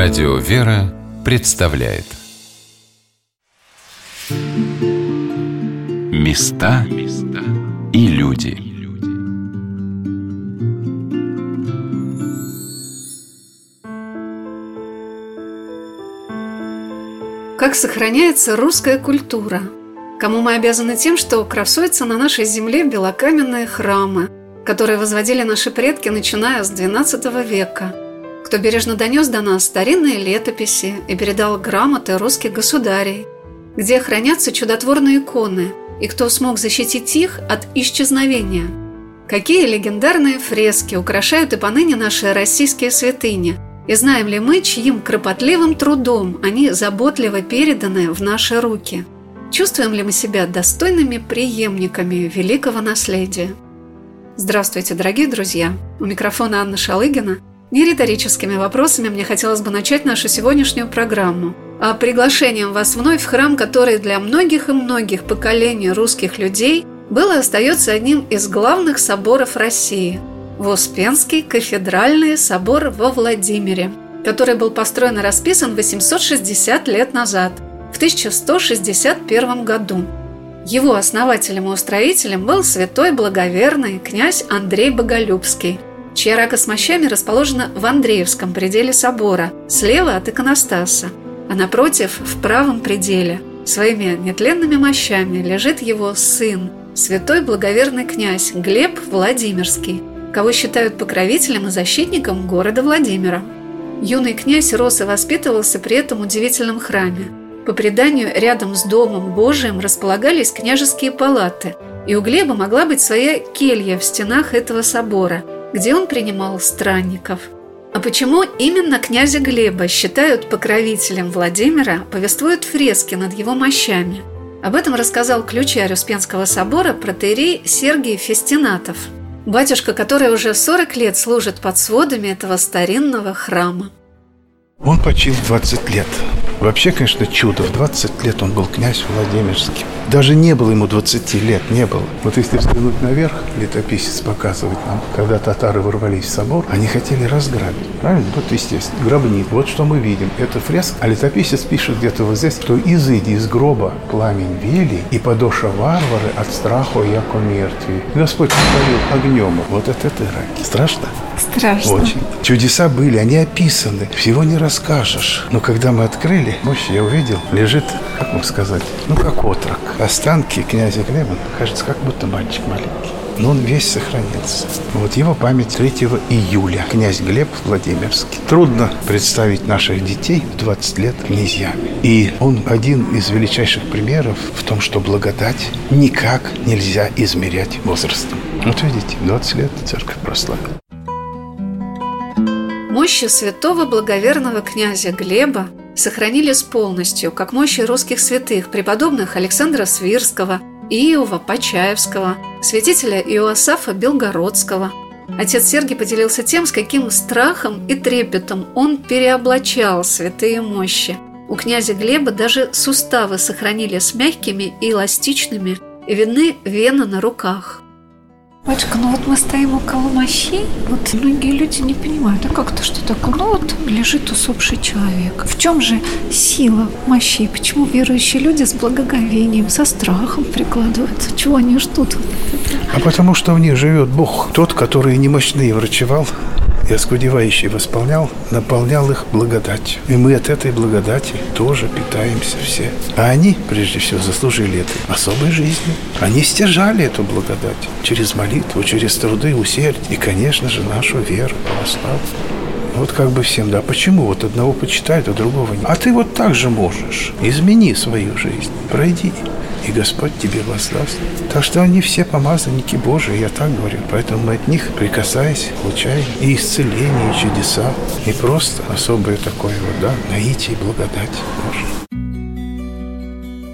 Радио «Вера» представляет. Места и люди. Как сохраняется русская культура? Кому мы обязаны тем, что красуются на нашей земле белокаменные храмы, которые возводили наши предки, начиная с XII века – кто бережно донес до нас старинные летописи и передал грамоты русских государей, где хранятся чудотворные иконы, и кто смог защитить их от исчезновения. Какие легендарные фрески украшают и поныне наши российские святыни, и знаем ли мы, чьим кропотливым трудом они заботливо переданы в наши руки? Чувствуем ли мы себя достойными преемниками великого наследия? Здравствуйте, дорогие друзья! У микрофона Анна Шалыгина – не риторическими вопросами мне хотелось бы начать нашу сегодняшнюю программу, а приглашением вас вновь в храм, который для многих и многих поколений русских людей был и остается одним из главных соборов России – в кафедральный собор во Владимире, который был построен и расписан 860 лет назад, в 1161 году. Его основателем и устроителем был святой благоверный князь Андрей Боголюбский – чья рака с мощами расположена в Андреевском пределе собора, слева от иконостаса, а напротив, в правом пределе, своими нетленными мощами лежит его сын, святой благоверный князь Глеб Владимирский, кого считают покровителем и защитником города Владимира. Юный князь рос и воспитывался при этом удивительном храме. По преданию, рядом с Домом Божиим располагались княжеские палаты, и у Глеба могла быть своя келья в стенах этого собора – где он принимал странников. А почему именно князя Глеба считают покровителем Владимира, повествуют фрески над его мощами. Об этом рассказал ключарь Успенского собора протеерей Сергий Фестинатов, батюшка, который уже 40 лет служит под сводами этого старинного храма. Он почил 20 лет. Вообще, конечно, чудо. В 20 лет он был князь Владимирский. Даже не было ему 20 лет, не было. Вот если взглянуть наверх, летописец показывает нам, когда татары ворвались в собор, они хотели разграбить. Правильно? Вот, естественно, гробник. Вот что мы видим. Это фреска. А летописец пишет где-то вот здесь, что изыди из гроба пламень вели, и подоша варвары от страха яко мертви. Господь повторил огнем. Вот это ты раки. Страшно? Страшно. Очень. Чудеса были, они описаны. Всего не расскажешь. Но когда мы открыли, мощь я увидел, лежит, как вам сказать, ну как отрок. Останки князя Глеба, кажется, как будто мальчик маленький. Но он весь сохранился. Вот его память 3 июля. Князь Глеб Владимирский. Трудно представить наших детей в 20 лет князьями. И он один из величайших примеров в том, что благодать никак нельзя измерять возрастом. Вот видите, 20 лет церковь прославила. Мощи святого благоверного князя Глеба сохранились полностью, как мощи русских святых, преподобных Александра Свирского, Иова Почаевского, святителя Иоасафа Белгородского. Отец Сергий поделился тем, с каким страхом и трепетом он переоблачал святые мощи. У князя Глеба даже суставы сохранились мягкими и эластичными, и видны вены на руках – Батюшка, ну вот мы стоим около мощей, вот многие люди не понимают, а как это что такое? Ну вот лежит усопший человек. В чем же сила мощей? Почему верующие люди с благоговением, со страхом прикладываются? Чего они ждут? А потому что в них живет Бог, тот, который немощные врачевал, и оскудевающий восполнял, наполнял их благодатью. И мы от этой благодати тоже питаемся все. А они, прежде всего, заслужили этой особой жизни. Они стяжали эту благодать через молитву, через труды, усердие и, конечно же, нашу веру православную. Вот как бы всем, да, почему вот одного почитают, а другого нет? А ты вот так же можешь. Измени свою жизнь, пройди и Господь тебе воздаст. Так что они все помазанники Божии, я так говорю. Поэтому мы от них, прикасаясь, получаем и исцеление, и чудеса, и просто особое такое вот, да, наитие и благодать.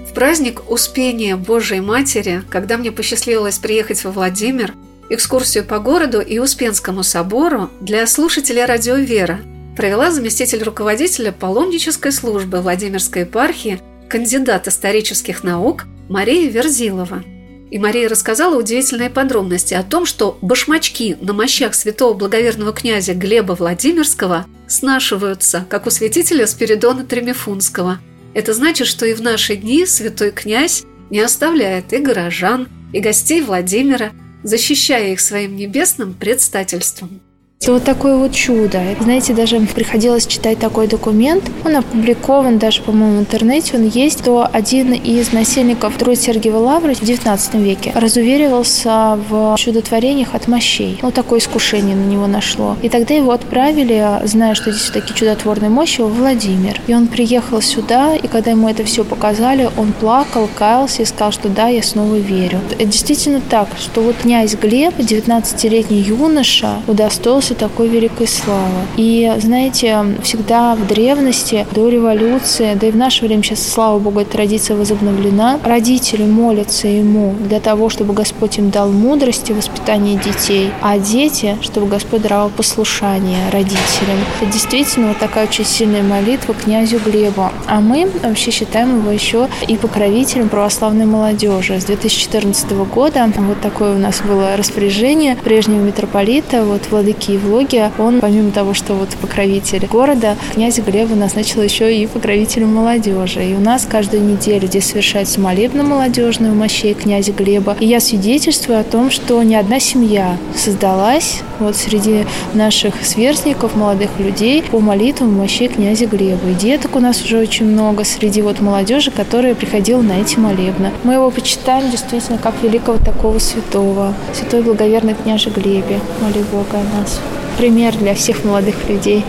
В праздник Успения Божией Матери, когда мне посчастливилось приехать во Владимир, экскурсию по городу и Успенскому собору для слушателей радио «Вера» провела заместитель руководителя паломнической службы Владимирской епархии, кандидат исторических наук Мария Верзилова. И Мария рассказала удивительные подробности о том, что башмачки на мощах святого благоверного князя Глеба Владимирского снашиваются, как у святителя Спиридона Тремифунского. Это значит, что и в наши дни святой князь не оставляет и горожан, и гостей Владимира, защищая их своим небесным предстательством. Это вот такое вот чудо. Знаете, даже приходилось читать такой документ. Он опубликован даже, по-моему, в интернете. Он есть, что один из насельников Троиц Сергиева Лавры в XIX веке разуверивался в чудотворениях от мощей. Ну, такое искушение на него нашло. И тогда его отправили, зная, что здесь такие чудотворные мощи, в Владимир. И он приехал сюда, и когда ему это все показали, он плакал, каялся и сказал, что да, я снова верю. Это действительно так, что вот князь Глеб, 19-летний юноша, удостоился такой великой славы. И, знаете, всегда в древности, до революции, да и в наше время сейчас, слава богу, эта традиция возобновлена, родители молятся ему для того, чтобы Господь им дал мудрости в воспитании детей, а дети, чтобы Господь даровал послушание родителям. Это действительно вот такая очень сильная молитва князю Глебу. А мы вообще считаем его еще и покровителем православной молодежи. С 2014 года вот такое у нас было распоряжение прежнего митрополита, вот владыки Евлогия, он, помимо того, что вот покровитель города, князь Глеба назначил еще и покровителем молодежи. И у нас каждую неделю здесь совершается молебна молодежную у мощей князя Глеба. И я свидетельствую о том, что ни одна семья создалась вот среди наших сверстников, молодых людей по молитвам мощей князя Глеба. И деток у нас уже очень много среди вот молодежи, которая приходила на эти молебны. Мы его почитаем действительно как великого такого святого, святой благоверный княже Глебе. Моли Бога о нас пример для всех молодых людей.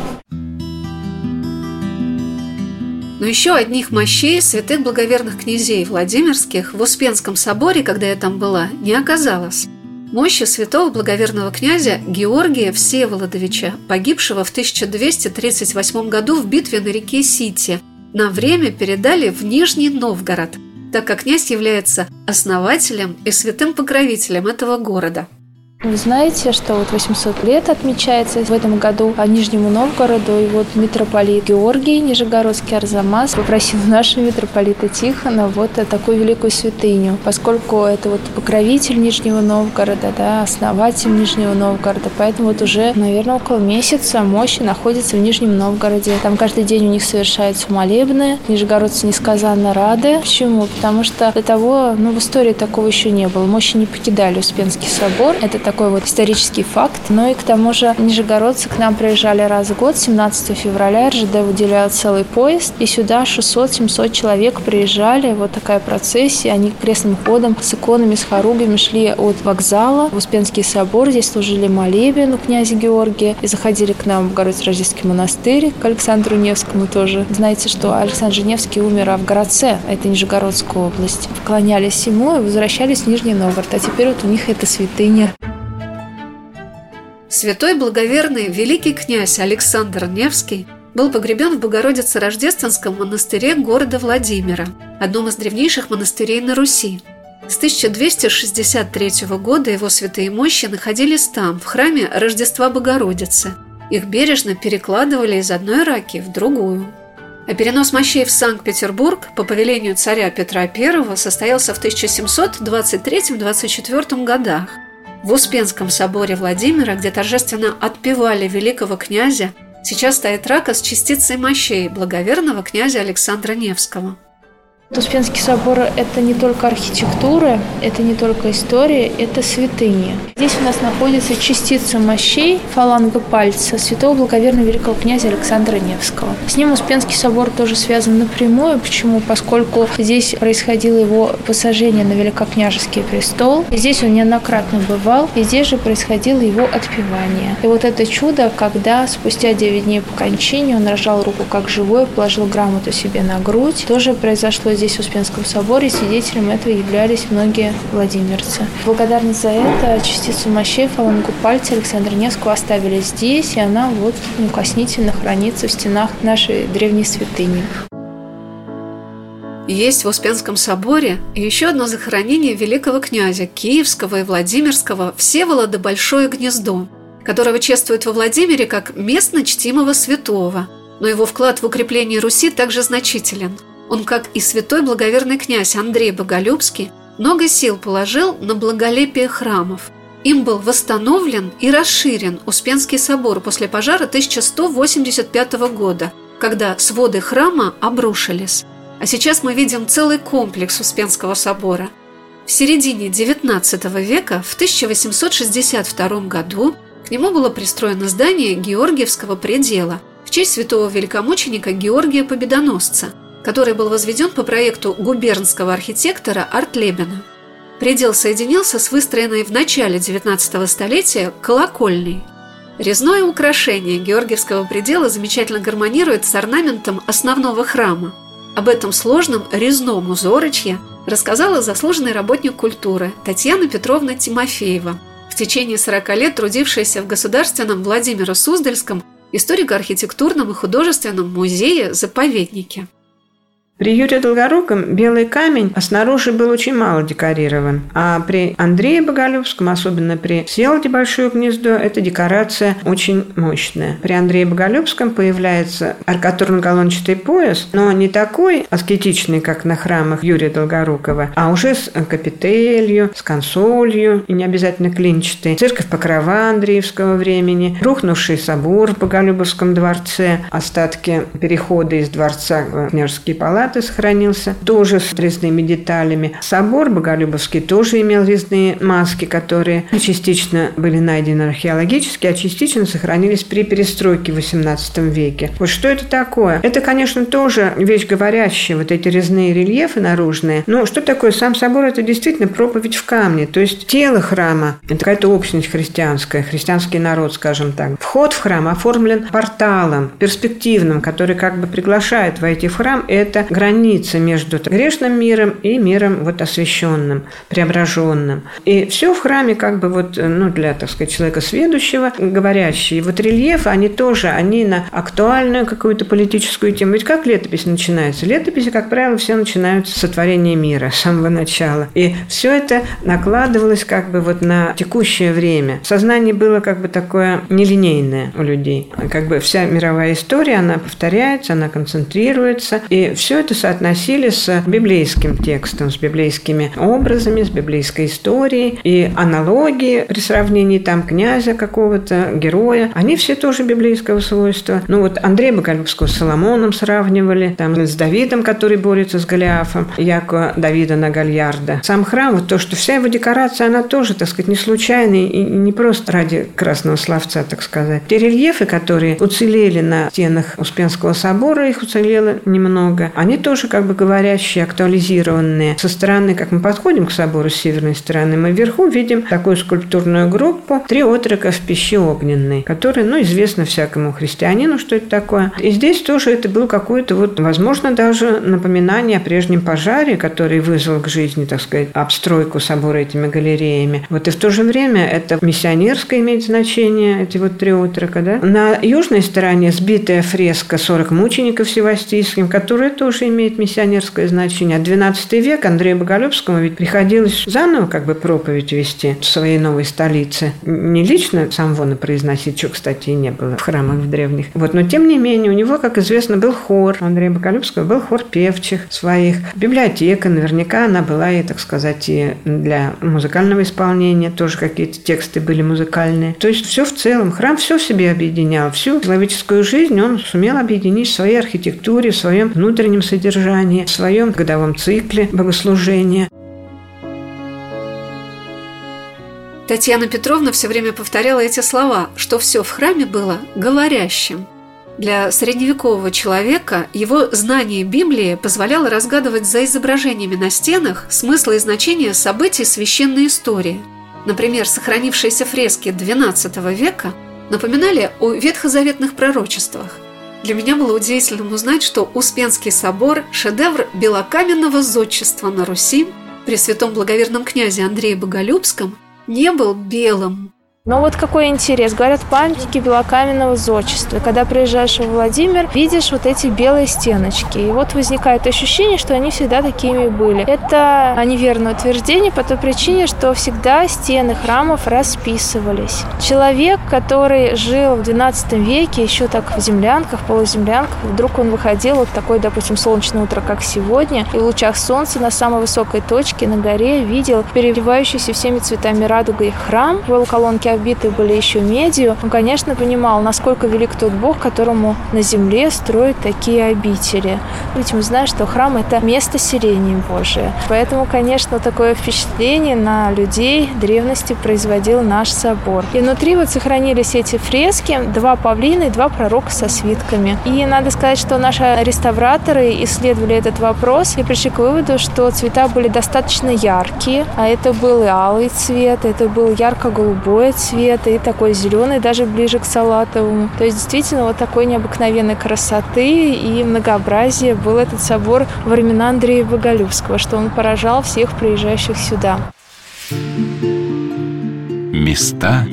Но еще одних мощей святых благоверных князей Владимирских в Успенском соборе, когда я там была, не оказалось. Мощи святого благоверного князя Георгия Всеволодовича, погибшего в 1238 году в битве на реке Сити, на время передали в Нижний Новгород, так как князь является основателем и святым покровителем этого города – вы знаете, что вот 800 лет отмечается в этом году по Нижнему Новгороду, и вот митрополит Георгий Нижегородский Арзамас попросил нашего митрополита Тихона вот такую великую святыню, поскольку это вот покровитель Нижнего Новгорода, да, основатель Нижнего Новгорода, поэтому вот уже, наверное, около месяца мощи находится в Нижнем Новгороде. Там каждый день у них совершаются молебны, нижегородцы несказанно рады. Почему? Потому что до того, ну, в истории такого еще не было. Мощи не покидали Успенский собор. Это такой вот исторический факт. Ну и к тому же нижегородцы к нам приезжали раз в год, 17 февраля РЖД выделяют целый поезд, и сюда 600-700 человек приезжали, вот такая процессия, они крестным ходом с иконами, с хоругами шли от вокзала в Успенский собор, здесь служили молебен у князя Георгия, и заходили к нам в Город-Рождественский монастырь, к Александру Невскому тоже. Знаете, что Александр Невский умер в Городце, это Нижегородская область. Вклонялись ему и возвращались в Нижний Новгород, а теперь вот у них это святыня. Святой благоверный великий князь Александр Невский был погребен в Богородице-Рождественском монастыре города Владимира, одном из древнейших монастырей на Руси. С 1263 года его святые мощи находились там, в храме Рождества Богородицы. Их бережно перекладывали из одной раки в другую. А перенос мощей в Санкт-Петербург по повелению царя Петра I состоялся в 1723-24 годах. В Успенском соборе Владимира, где торжественно отпевали великого князя, сейчас стоит рака с частицей мощей благоверного князя Александра Невского – Успенский собор – это не только архитектура, это не только история, это святыня. Здесь у нас находится частица мощей фаланга пальца святого благоверного великого князя Александра Невского. С ним Успенский собор тоже связан напрямую. Почему? Поскольку здесь происходило его посажение на великокняжеский престол. Здесь он неоднократно бывал, и здесь же происходило его отпевание. И вот это чудо, когда спустя 9 дней по кончине он рожал руку как живой, положил грамоту себе на грудь, тоже произошло здесь, в Успенском соборе, свидетелем этого являлись многие владимирцы. Благодарность за это частицу мощей фалангу пальца Александра Невского оставили здесь, и она вот неукоснительно хранится в стенах нашей древней святыни. Есть в Успенском соборе еще одно захоронение великого князя Киевского и Владимирского Всеволода Большое Гнездо, которого чествуют во Владимире как местно чтимого святого, но его вклад в укрепление Руси также значителен – он, как и святой благоверный князь Андрей Боголюбский, много сил положил на благолепие храмов. Им был восстановлен и расширен Успенский собор после пожара 1185 года, когда своды храма обрушились. А сейчас мы видим целый комплекс Успенского собора. В середине XIX века, в 1862 году, к нему было пристроено здание Георгиевского предела в честь святого великомученика Георгия Победоносца, который был возведен по проекту губернского архитектора Артлебена. Предел соединился с выстроенной в начале XIX столетия колокольней. Резное украшение Георгиевского предела замечательно гармонирует с орнаментом основного храма. Об этом сложном резном узорочье рассказала заслуженный работник культуры Татьяна Петровна Тимофеева, в течение 40 лет трудившаяся в Государственном Владимиро Суздальском историко-архитектурном и художественном музее-заповеднике. При Юрии Долгоруком белый камень снаружи был очень мало декорирован, а при Андрее Боголюбском, особенно при Селде Большое гнездо, эта декорация очень мощная. При Андрее Боголюбском появляется аркатурно-галончатый пояс, но не такой аскетичный, как на храмах Юрия Долгорукова, а уже с капителью, с консолью, и не обязательно клинчатый, церковь Покрова Андреевского времени, рухнувший собор в Боголюбовском дворце, остатки перехода из дворца в княжеские палаты, Палаты сохранился, тоже с резными деталями. Собор Боголюбовский тоже имел резные маски, которые частично были найдены археологически, а частично сохранились при перестройке в XVIII веке. Вот что это такое? Это, конечно, тоже вещь говорящая, вот эти резные рельефы наружные. Но что такое сам собор? Это действительно проповедь в камне. То есть тело храма – это какая-то общность христианская, христианский народ, скажем так. Вход в храм оформлен порталом перспективным, который как бы приглашает войти в храм. Это граница между грешным миром и миром вот освященным, преображенным. И все в храме как бы вот, ну, для, так сказать, человека сведущего, говорящий. И вот рельефы, они тоже, они на актуальную какую-то политическую тему. Ведь как летопись начинается? Летописи, как правило, все начинаются с сотворения мира, с самого начала. И все это накладывалось как бы вот на текущее время. Сознание было как бы такое нелинейное у людей. Как бы вся мировая история, она повторяется, она концентрируется. И все это соотносили с библейским текстом, с библейскими образами, с библейской историей. И аналогии при сравнении там князя какого-то, героя, они все тоже библейского свойства. Ну вот Андрея Боголюбского с Соломоном сравнивали, там с Давидом, который борется с Голиафом, Яко Давида на Гальярда. Сам храм, вот то, что вся его декорация, она тоже, так сказать, не случайная и не просто ради красного словца, так сказать. Те рельефы, которые уцелели на стенах Успенского собора, их уцелело немного, они они тоже как бы говорящие, актуализированные. Со стороны, как мы подходим к собору с северной стороны, мы вверху видим такую скульптурную группу «Три отрока в пище огненной», которая, ну, известно всякому христианину, что это такое. И здесь тоже это было какое-то вот, возможно, даже напоминание о прежнем пожаре, который вызвал к жизни, так сказать, обстройку собора этими галереями. Вот и в то же время это миссионерское имеет значение, эти вот три отрока, да. На южной стороне сбитая фреска «40 мучеников Севастийским», которая тоже имеет миссионерское значение. А 12 век Андрею Боголюбскому ведь приходилось заново как бы проповедь вести в своей новой столице. Не лично сам Вона произносить, что, кстати, и не было в храмах в древних. Вот, но тем не менее, у него, как известно, был хор. Андрея Боголюбского был хор певчих своих. Библиотека, наверняка она была и, так сказать, и для музыкального исполнения. Тоже какие-то тексты были музыкальные. То есть все в целом. Храм все в себе объединял. Всю человеческую жизнь он сумел объединить в своей архитектуре, в своем внутреннем содержании содержании, в своем годовом цикле богослужения. Татьяна Петровна все время повторяла эти слова, что все в храме было говорящим. Для средневекового человека его знание Библии позволяло разгадывать за изображениями на стенах смысл и значение событий священной истории. Например, сохранившиеся фрески XII века напоминали о ветхозаветных пророчествах. Для меня было удивительным узнать, что Успенский собор – шедевр белокаменного зодчества на Руси при святом благоверном князе Андрее Боголюбском не был белым. Но вот какой интерес. Говорят, памятники белокаменного зодчества. Когда приезжаешь в Владимир, видишь вот эти белые стеночки. И вот возникает ощущение, что они всегда такими были. Это неверное утверждение по той причине, что всегда стены храмов расписывались. Человек, который жил в XII веке, еще так в землянках, полуземлянках, вдруг он выходил вот такое, допустим, солнечное утро, как сегодня, и в лучах солнца на самой высокой точке на горе видел переливающийся всеми цветами радугой храм, колонки обиты были еще медью, он, конечно, понимал, насколько велик тот Бог, которому на земле строят такие обители. Ведь мы знаем, что храм – это место сирени Божие. Поэтому, конечно, такое впечатление на людей древности производил наш собор. И внутри вот сохранились эти фрески, два павлина и два пророка со свитками. И надо сказать, что наши реставраторы исследовали этот вопрос и пришли к выводу, что цвета были достаточно яркие, а это был и алый цвет, это был ярко-голубой цвет и такой зеленый, даже ближе к салатовому. То есть действительно вот такой необыкновенной красоты и многообразия был этот собор во времена Андрея Боголюбского, что он поражал всех приезжающих сюда. Места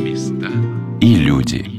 и люди.